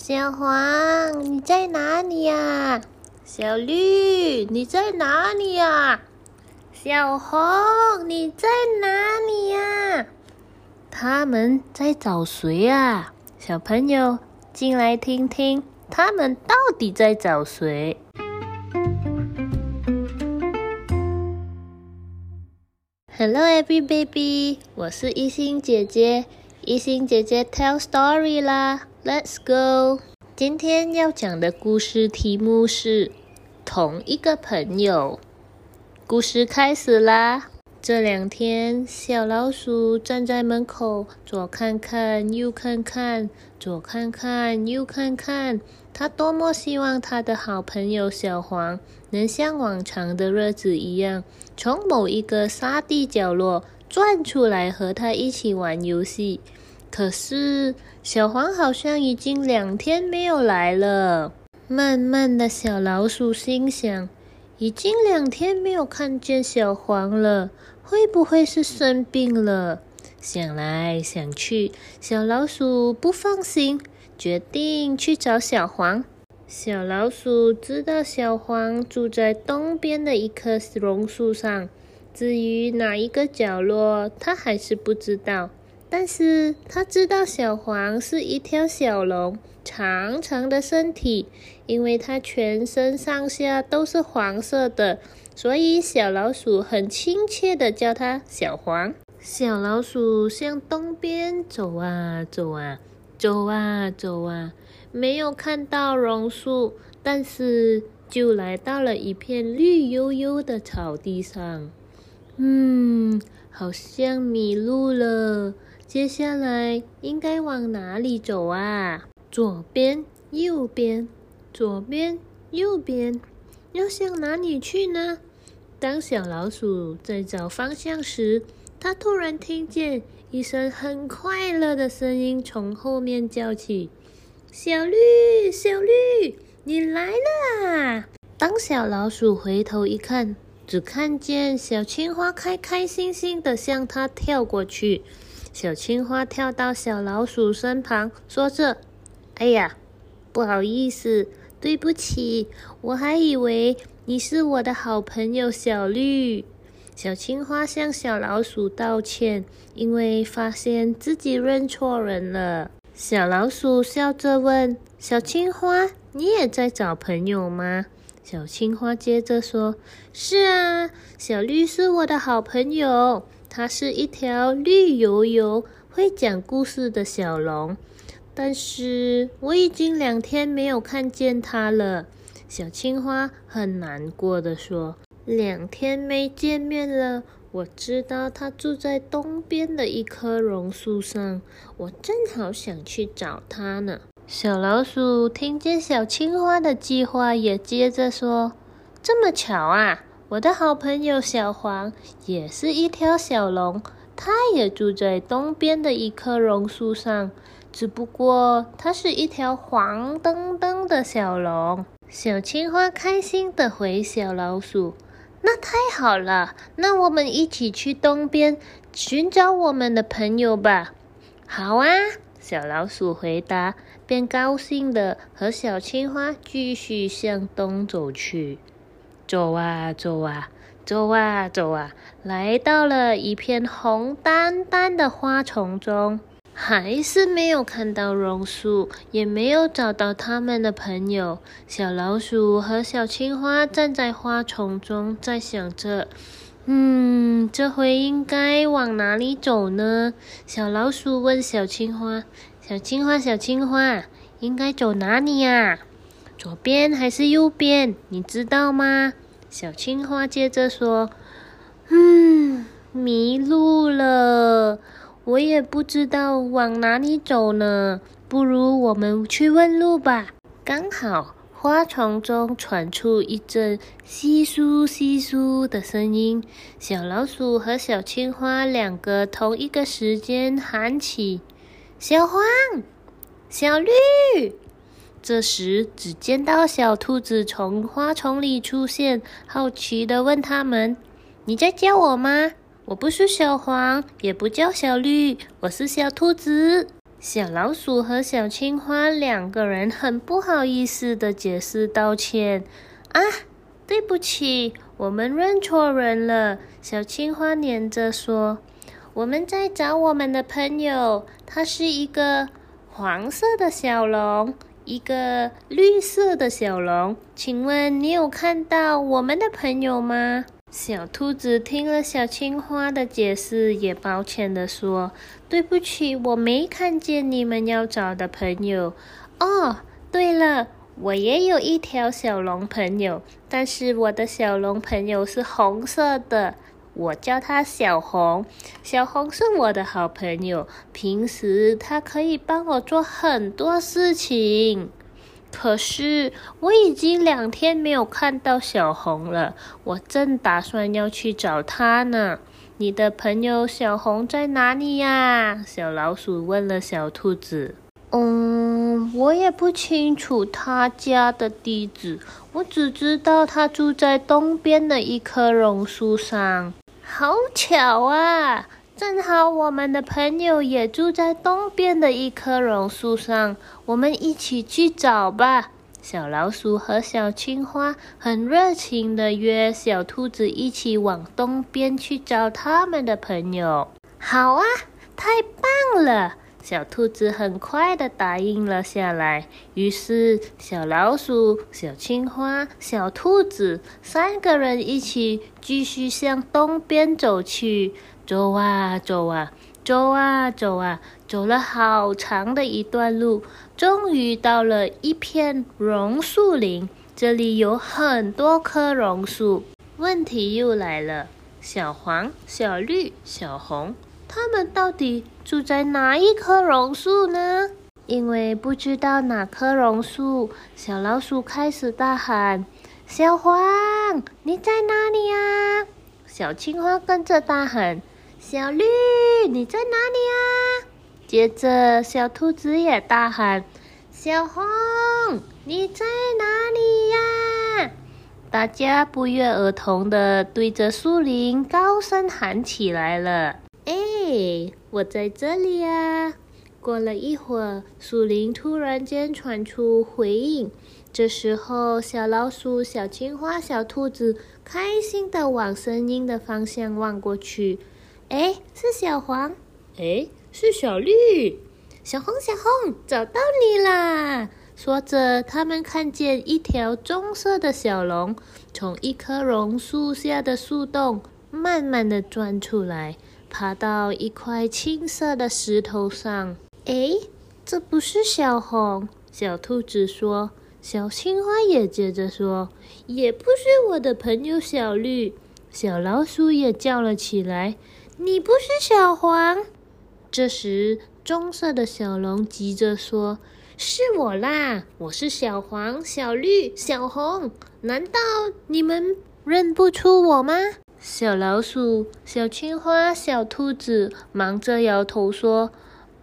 小黄，你在哪里呀？小绿，你在哪里呀？小红，你在哪里呀？他们在找谁啊？小朋友，进来听听，他们到底在找谁？Hello, every baby，我是一心姐姐，一心姐姐 tell story 啦。Let's go！今天要讲的故事题目是同一个朋友。故事开始啦！这两天，小老鼠站在门口，左看看，右看看，左看看，右看看。它多么希望它的好朋友小黄能像往常的日子一样，从某一个沙地角落钻出来和它一起玩游戏。可是，小黄好像已经两天没有来了。慢慢的小老鼠心想：已经两天没有看见小黄了，会不会是生病了？想来想去，小老鼠不放心，决定去找小黄。小老鼠知道小黄住在东边的一棵榕树上，至于哪一个角落，它还是不知道。但是他知道小黄是一条小龙，长长的身体，因为它全身上下都是黄色的，所以小老鼠很亲切的叫它小黄。小老鼠向东边走啊走啊，走啊走啊，没有看到榕树，但是就来到了一片绿油油的草地上。嗯，好像迷路了。接下来应该往哪里走啊？左边、右边，左边、右边，要向哪里去呢？当小老鼠在找方向时，它突然听见一声很快乐的声音从后面叫起：“小绿，小绿，你来了！”当小老鼠回头一看，只看见小青蛙开开心心的向它跳过去。小青蛙跳到小老鼠身旁，说着：“哎呀，不好意思，对不起，我还以为你是我的好朋友小绿。”小青蛙向小老鼠道歉，因为发现自己认错人了。小老鼠笑着问：“小青蛙，你也在找朋友吗？”小青蛙接着说：“是啊，小绿是我的好朋友。”它是一条绿油油、会讲故事的小龙，但是我已经两天没有看见它了。小青蛙很难过的说：“两天没见面了，我知道它住在东边的一棵榕树上，我正好想去找它呢。”小老鼠听见小青蛙的计划，也接着说：“这么巧啊！”我的好朋友小黄也是一条小龙，它也住在东边的一棵榕树上，只不过它是一条黄澄澄的小龙。小青蛙开心的回小老鼠：“那太好了，那我们一起去东边寻找我们的朋友吧。”“好啊！”小老鼠回答，便高兴的和小青蛙继续向东走去。走啊走啊走啊走啊，来到了一片红丹丹的花丛中，还是没有看到榕树，也没有找到他们的朋友。小老鼠和小青蛙站在花丛中，在想着：“嗯，这回应该往哪里走呢？”小老鼠问小青蛙：“小青蛙，小青蛙，应该走哪里呀？”左边还是右边？你知道吗？小青蛙接着说：“嗯，迷路了，我也不知道往哪里走呢。不如我们去问路吧。”刚好花丛中传出一阵窸窣窸窣的声音，小老鼠和小青蛙两个同一个时间喊起：“小黄，小绿。”这时，只见到小兔子从花丛里出现，好奇的问他们：“你在叫我吗？我不是小黄，也不叫小绿，我是小兔子。”小老鼠和小青蛙两个人很不好意思的解释道歉：“啊，对不起，我们认错人了。”小青蛙黏着说：“我们在找我们的朋友，他是一个黄色的小龙，一个绿色的小龙。请问你有看到我们的朋友吗？”小兔子听了小青蛙的解释，也抱歉地说：“对不起，我没看见你们要找的朋友。哦，对了，我也有一条小龙朋友，但是我的小龙朋友是红色的，我叫他小红。小红是我的好朋友，平时他可以帮我做很多事情。”可是我已经两天没有看到小红了，我正打算要去找她呢。你的朋友小红在哪里呀？小老鼠问了小兔子。嗯，我也不清楚他家的地址，我只知道他住在东边的一棵榕树上。好巧啊！正好我们的朋友也住在东边的一棵榕树上，我们一起去找吧。小老鼠和小青蛙很热情的约小兔子一起往东边去找他们的朋友。好啊，太棒了！小兔子很快的答应了下来。于是，小老鼠、小青蛙、小兔子三个人一起继续向东边走去。走啊走啊走啊走啊，走了好长的一段路，终于到了一片榕树林。这里有很多棵榕树。问题又来了：小黄、小绿、小红，他们到底住在哪一棵榕树呢？因为不知道哪棵榕树，小老鼠开始大喊：“小黄，你在哪里呀？”小青蛙跟着大喊。小绿，你在哪里啊？接着，小兔子也大喊：“小红，你在哪里呀？”大家不约而同的对着树林高声喊起来了：“哎，我在这里呀！”过了一会儿，树林突然间传出回应。这时候，小老鼠、小青蛙、小兔子开心的往声音的方向望过去。哎，是小黄！哎，是小绿！小红，小红，找到你啦！说着，他们看见一条棕色的小龙从一棵榕树下的树洞慢慢的钻出来，爬到一块青色的石头上。哎，这不是小红！小兔子说。小青蛙也接着说：“也不是我的朋友小绿。”小老鼠也叫了起来。你不是小黄？这时，棕色的小龙急着说：“是我啦！我是小黄、小绿、小红。难道你们认不出我吗？”小老鼠、小青蛙、小兔子忙着摇头说：“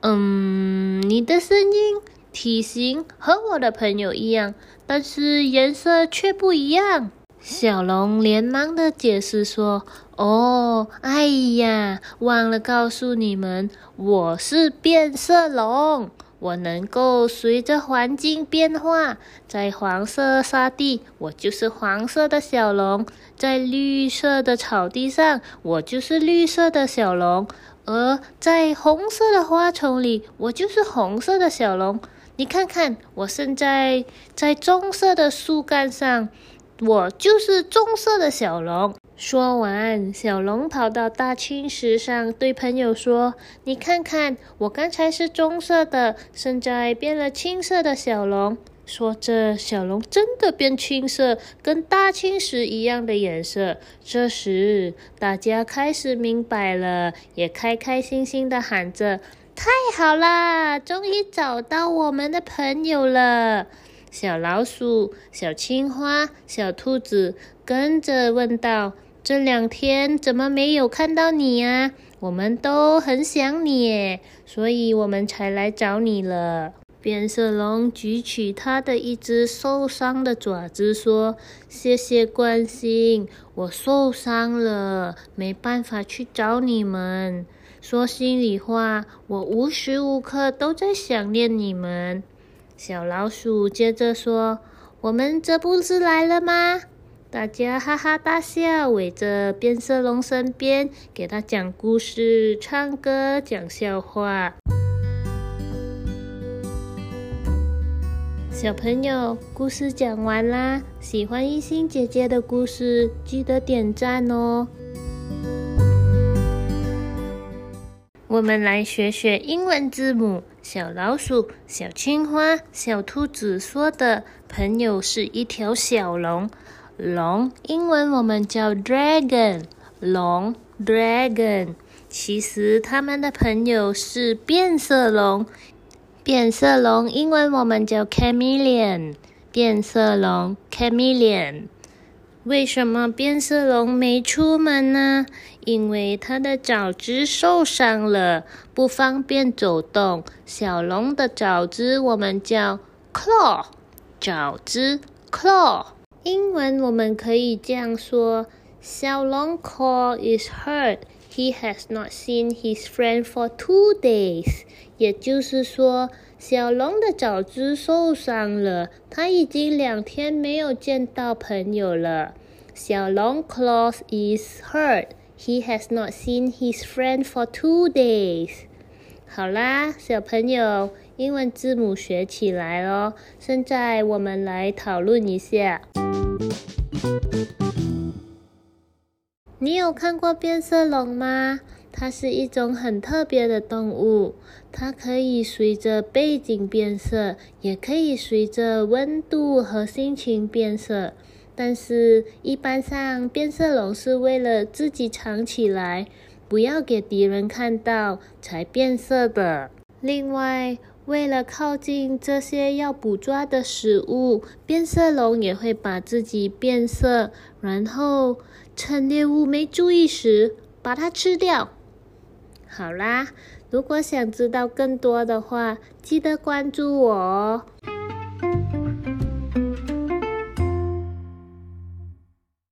嗯，你的声音、体型和我的朋友一样，但是颜色却不一样。”小龙连忙的解释说：“哦，哎呀，忘了告诉你们，我是变色龙，我能够随着环境变化。在黄色沙地，我就是黄色的小龙；在绿色的草地上，我就是绿色的小龙；而在红色的花丛里，我就是红色的小龙。你看看，我现在在棕色的树干上。”我就是棕色的小龙。说完，小龙跑到大青石上，对朋友说：“你看看，我刚才是棕色的，现在变了青色的小龙。”说着，小龙真的变青色，跟大青石一样的颜色。这时，大家开始明白了，也开开心心的喊着：“太好啦，终于找到我们的朋友了！”小老鼠、小青蛙、小兔子跟着问道：“这两天怎么没有看到你呀？我们都很想你，所以我们才来找你了。”变色龙举起它的一只受伤的爪子，说：“谢谢关心，我受伤了，没办法去找你们。”说心里话，我无时无刻都在想念你们。”小老鼠接着说：“我们这不是来了吗？”大家哈哈大笑，围着变色龙身边，给他讲故事、唱歌、讲笑话。小朋友，故事讲完啦！喜欢一心姐姐的故事，记得点赞哦。我们来学学英文字母。小老鼠、小青蛙、小兔子说的朋友是一条小龙。龙，英文我们叫 dragon。龙，dragon。其实他们的朋友是变色龙。变色龙，英文我们叫 chameleon。变色龙，chameleon。为什么变色龙没出门呢？因为它的爪子受伤了，不方便走动。小龙的爪子我们叫 claw。爪子，claw。英文我们可以这样说：小龙 claw is hurt。He has not seen his friend for two days。也就是说，小龙的爪子受伤了，他已经两天没有见到朋友了。小龙 claws is hurt。He has not seen his friend for two days。好啦，小朋友，英文字母学起来咯。现在我们来讨论一下。你有看过变色龙吗？它是一种很特别的动物，它可以随着背景变色，也可以随着温度和心情变色。但是，一般上变色龙是为了自己藏起来，不要给敌人看到才变色的。另外，为了靠近这些要捕抓的食物，变色龙也会把自己变色，然后。趁猎物没注意时，把它吃掉。好啦，如果想知道更多的话，记得关注我哦。